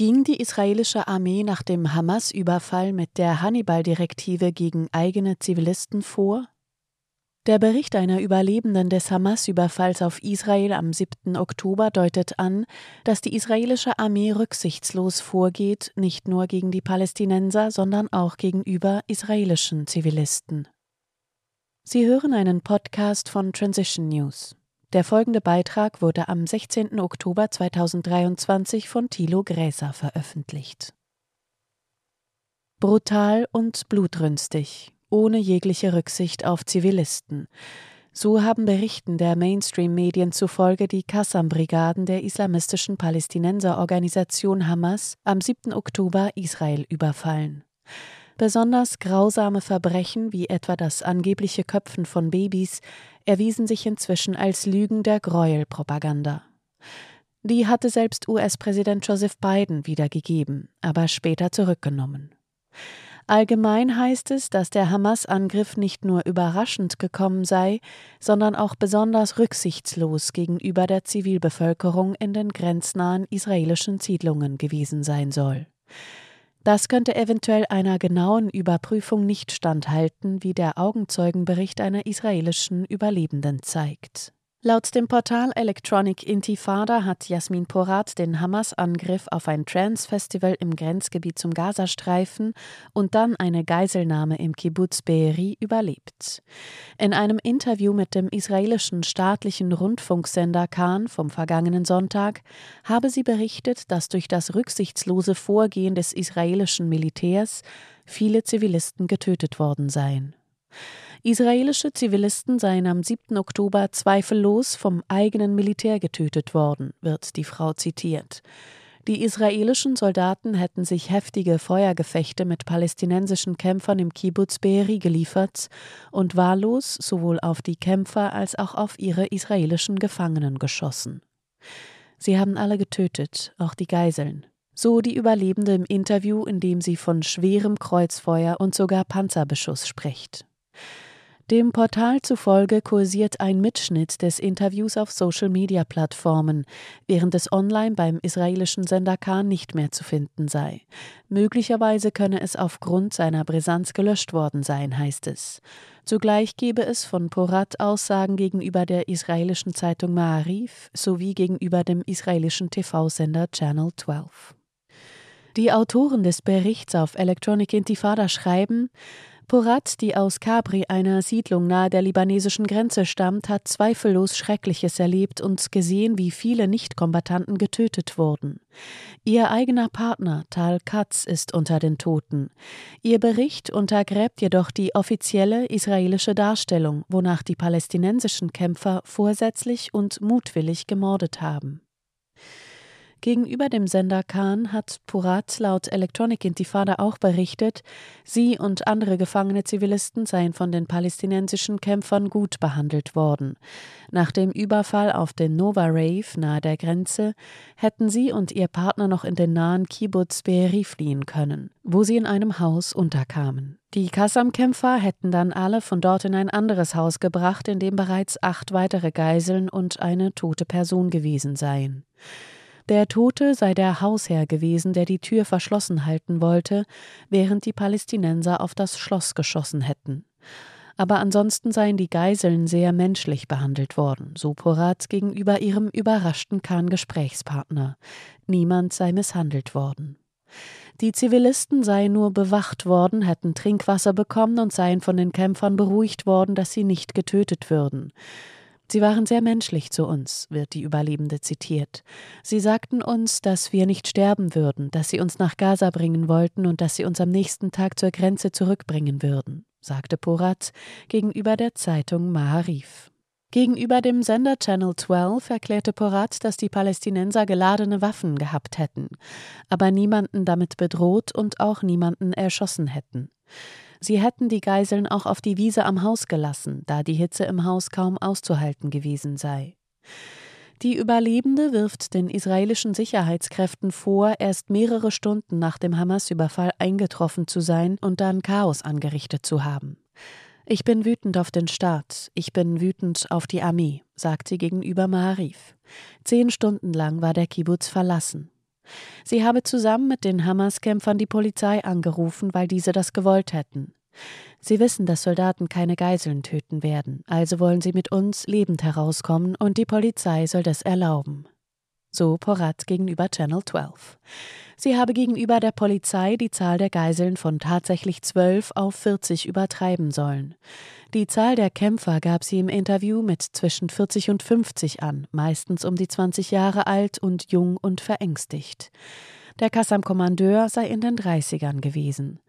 Ging die israelische Armee nach dem Hamas-Überfall mit der Hannibal-Direktive gegen eigene Zivilisten vor? Der Bericht einer Überlebenden des Hamas-Überfalls auf Israel am 7. Oktober deutet an, dass die israelische Armee rücksichtslos vorgeht, nicht nur gegen die Palästinenser, sondern auch gegenüber israelischen Zivilisten. Sie hören einen Podcast von Transition News. Der folgende Beitrag wurde am 16. Oktober 2023 von Thilo Gräser veröffentlicht. Brutal und blutrünstig, ohne jegliche Rücksicht auf Zivilisten. So haben Berichten der Mainstream-Medien zufolge die Qassam-Brigaden der islamistischen Palästinenserorganisation Hamas am 7. Oktober Israel überfallen. Besonders grausame Verbrechen wie etwa das angebliche Köpfen von Babys erwiesen sich inzwischen als Lügen der Gräuelpropaganda. Die hatte selbst US-Präsident Joseph Biden wiedergegeben, aber später zurückgenommen. Allgemein heißt es, dass der Hamas-Angriff nicht nur überraschend gekommen sei, sondern auch besonders rücksichtslos gegenüber der Zivilbevölkerung in den grenznahen israelischen Siedlungen gewesen sein soll. Das könnte eventuell einer genauen Überprüfung nicht standhalten, wie der Augenzeugenbericht einer israelischen Überlebenden zeigt. Laut dem Portal Electronic Intifada hat Jasmin Porat den Hamas-Angriff auf ein Trance-Festival im Grenzgebiet zum Gazastreifen und dann eine Geiselnahme im Kibbutz Be'eri überlebt. In einem Interview mit dem israelischen staatlichen Rundfunksender Khan vom vergangenen Sonntag habe sie berichtet, dass durch das rücksichtslose Vorgehen des israelischen Militärs viele Zivilisten getötet worden seien. Israelische Zivilisten seien am 7. Oktober zweifellos vom eigenen Militär getötet worden, wird die Frau zitiert. Die israelischen Soldaten hätten sich heftige Feuergefechte mit palästinensischen Kämpfern im Kibbutz Be'eri geliefert und wahllos sowohl auf die Kämpfer als auch auf ihre israelischen Gefangenen geschossen. Sie haben alle getötet, auch die Geiseln. So die Überlebende im Interview, in dem sie von schwerem Kreuzfeuer und sogar Panzerbeschuss spricht. Dem Portal zufolge kursiert ein Mitschnitt des Interviews auf Social-Media-Plattformen, während es online beim israelischen Sender Khan nicht mehr zu finden sei. Möglicherweise könne es aufgrund seiner Brisanz gelöscht worden sein, heißt es. Zugleich gebe es von Porat Aussagen gegenüber der israelischen Zeitung Ma'arif sowie gegenüber dem israelischen TV-Sender Channel 12. Die Autoren des Berichts auf Electronic Intifada schreiben, Porat, die aus Capri, einer Siedlung nahe der libanesischen Grenze stammt, hat zweifellos Schreckliches erlebt und gesehen, wie viele Nichtkombattanten getötet wurden. Ihr eigener Partner, Tal Katz, ist unter den Toten. Ihr Bericht untergräbt jedoch die offizielle israelische Darstellung, wonach die palästinensischen Kämpfer vorsätzlich und mutwillig gemordet haben. Gegenüber dem Sender Khan hat Purat laut Electronic Intifada auch berichtet, sie und andere gefangene Zivilisten seien von den palästinensischen Kämpfern gut behandelt worden. Nach dem Überfall auf den Nova Rave nahe der Grenze hätten sie und ihr Partner noch in den nahen Kibbutz Be'eri fliehen können, wo sie in einem Haus unterkamen. Die Kassam-Kämpfer hätten dann alle von dort in ein anderes Haus gebracht, in dem bereits acht weitere Geiseln und eine tote Person gewesen seien. Der Tote sei der Hausherr gewesen, der die Tür verschlossen halten wollte, während die Palästinenser auf das Schloss geschossen hätten. Aber ansonsten seien die Geiseln sehr menschlich behandelt worden, so Porat gegenüber ihrem überraschten Khan-Gesprächspartner. Niemand sei misshandelt worden. Die Zivilisten seien nur bewacht worden, hätten Trinkwasser bekommen und seien von den Kämpfern beruhigt worden, dass sie nicht getötet würden. Sie waren sehr menschlich zu uns, wird die Überlebende zitiert. Sie sagten uns, dass wir nicht sterben würden, dass sie uns nach Gaza bringen wollten und dass sie uns am nächsten Tag zur Grenze zurückbringen würden, sagte Porat gegenüber der Zeitung Maharif. Gegenüber dem Sender Channel 12 erklärte Porat, dass die Palästinenser geladene Waffen gehabt hätten, aber niemanden damit bedroht und auch niemanden erschossen hätten. Sie hätten die Geiseln auch auf die Wiese am Haus gelassen, da die Hitze im Haus kaum auszuhalten gewesen sei. Die Überlebende wirft den israelischen Sicherheitskräften vor, erst mehrere Stunden nach dem Hamas-Überfall eingetroffen zu sein und dann Chaos angerichtet zu haben. Ich bin wütend auf den Staat, ich bin wütend auf die Armee, sagt sie gegenüber Maharif. Zehn Stunden lang war der Kibbutz verlassen. Sie habe zusammen mit den Hamas-Kämpfern die Polizei angerufen, weil diese das gewollt hätten. Sie wissen, dass Soldaten keine Geiseln töten werden, also wollen sie mit uns lebend herauskommen und die Polizei soll das erlauben. So Porat gegenüber Channel 12. Sie habe gegenüber der Polizei die Zahl der Geiseln von tatsächlich zwölf auf 40 übertreiben sollen. Die Zahl der Kämpfer gab sie im Interview mit zwischen 40 und 50 an, meistens um die 20 Jahre alt und jung und verängstigt. Der Kassam-Kommandeur sei in den 30ern gewesen.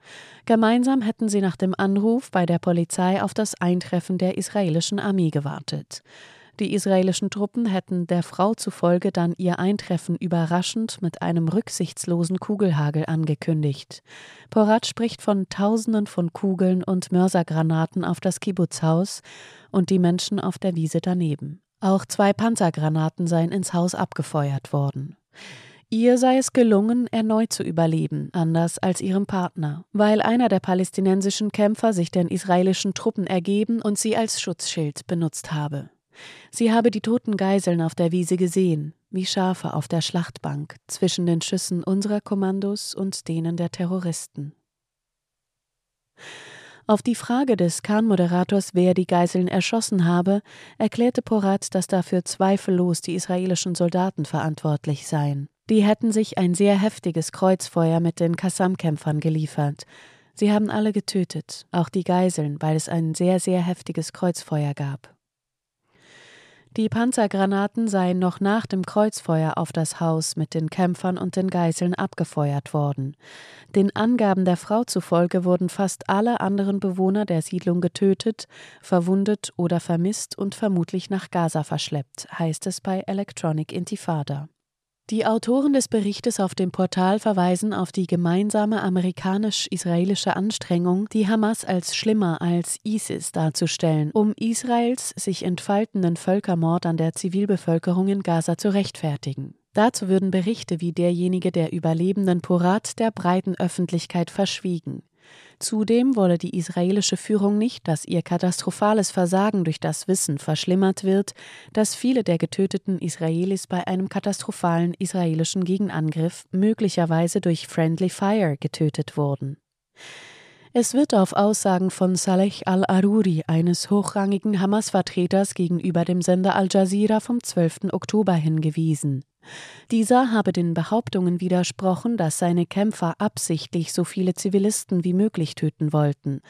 Gemeinsam hätten sie nach dem Anruf bei der Polizei auf das Eintreffen der israelischen Armee gewartet. Die israelischen Truppen hätten der Frau zufolge dann ihr Eintreffen überraschend mit einem rücksichtslosen Kugelhagel angekündigt. Porat spricht von Tausenden von Kugeln und Mörsergranaten auf das Kibbutzhaus und die Menschen auf der Wiese daneben. Auch zwei Panzergranaten seien ins Haus abgefeuert worden. Ihr sei es gelungen, erneut zu überleben, anders als ihrem Partner, weil einer der palästinensischen Kämpfer sich den israelischen Truppen ergeben und sie als Schutzschild benutzt habe. Sie habe die toten Geiseln auf der Wiese gesehen, wie Schafe auf der Schlachtbank, zwischen den Schüssen unserer Kommandos und denen der Terroristen. Auf die Frage des Khan-Moderators, wer die Geiseln erschossen habe, erklärte Porat, dass dafür zweifellos die israelischen Soldaten verantwortlich seien. Die hätten sich ein sehr heftiges Kreuzfeuer mit den Kassam-Kämpfern geliefert. Sie haben alle getötet, auch die Geiseln, weil es ein sehr, sehr heftiges Kreuzfeuer gab. Die Panzergranaten seien noch nach dem Kreuzfeuer auf das Haus mit den Kämpfern und den Geiseln abgefeuert worden. Den Angaben der Frau zufolge wurden fast alle anderen Bewohner der Siedlung getötet, verwundet oder vermisst und vermutlich nach Gaza verschleppt, heißt es bei Electronic Intifada. Die Autoren des Berichtes auf dem Portal verweisen auf die gemeinsame amerikanisch-israelische Anstrengung, die Hamas als schlimmer als ISIS darzustellen, um Israels sich entfaltenden Völkermord an der Zivilbevölkerung in Gaza zu rechtfertigen. Dazu würden Berichte wie derjenige der überlebenden Porat der breiten Öffentlichkeit verschwiegen. Zudem wolle die israelische Führung nicht, dass ihr katastrophales Versagen durch das Wissen verschlimmert wird, dass viele der getöteten Israelis bei einem katastrophalen israelischen Gegenangriff möglicherweise durch Friendly Fire getötet wurden. Es wird auf Aussagen von Saleh al-Aruri, eines hochrangigen Hamas-Vertreters, gegenüber dem Sender Al Jazeera vom 12. Oktober hingewiesen. Dieser habe den Behauptungen widersprochen, dass seine Kämpfer absichtlich so viele Zivilisten wie möglich töten wollten.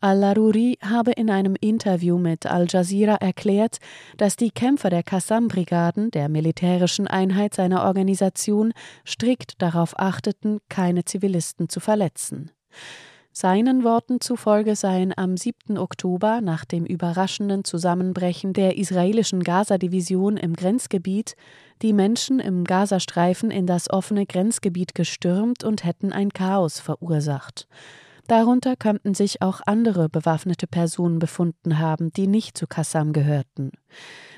Al-Aruri habe in einem Interview mit Al Jazeera erklärt, dass die Kämpfer der Qassam-Brigaden, der militärischen Einheit seiner Organisation, strikt darauf achteten, keine Zivilisten zu verletzen. Seinen Worten zufolge seien am 7. Oktober nach dem überraschenden Zusammenbrechen der israelischen Gaza-Division im Grenzgebiet die Menschen im Gazastreifen in das offene Grenzgebiet gestürmt und hätten ein Chaos verursacht. Darunter könnten sich auch andere bewaffnete Personen befunden haben, die nicht zu Kassam gehörten.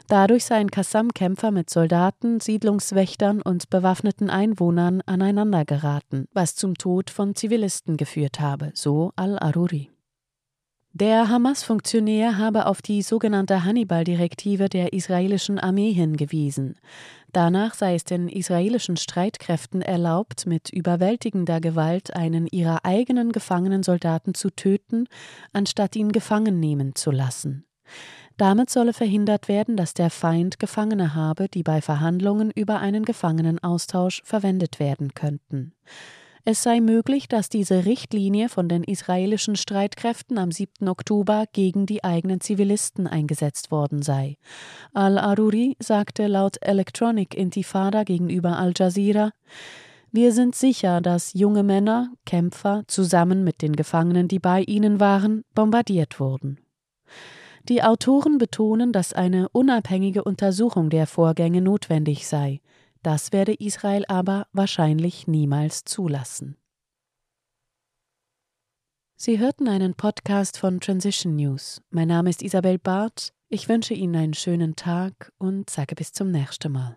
Dadurch seien Kassam-Kämpfer mit Soldaten, Siedlungswächtern und bewaffneten Einwohnern aneinandergeraten, was zum Tod von Zivilisten geführt habe, so al-Aruri. Der Hamas-Funktionär habe auf die sogenannte Hannibal-Direktive der israelischen Armee hingewiesen. Danach sei es den israelischen Streitkräften erlaubt, mit überwältigender Gewalt einen ihrer eigenen gefangenen Soldaten zu töten, anstatt ihn gefangen nehmen zu lassen. Damit solle verhindert werden, dass der Feind Gefangene habe, die bei Verhandlungen über einen Gefangenenaustausch verwendet werden könnten. Es sei möglich, dass diese Richtlinie von den israelischen Streitkräften am 7. Oktober gegen die eigenen Zivilisten eingesetzt worden sei. Al-Aruri sagte laut Electronic Intifada gegenüber Al Jazeera, wir sind sicher, dass junge Männer, Kämpfer, zusammen mit den Gefangenen, die bei ihnen waren, bombardiert wurden. Die Autoren betonen, dass eine unabhängige Untersuchung der Vorgänge notwendig sei. Das werde Israel aber wahrscheinlich niemals zulassen. Sie hörten einen Podcast von Transition News. Mein Name ist Isabel Barth. Ich wünsche Ihnen einen schönen Tag und sage bis zum nächsten Mal.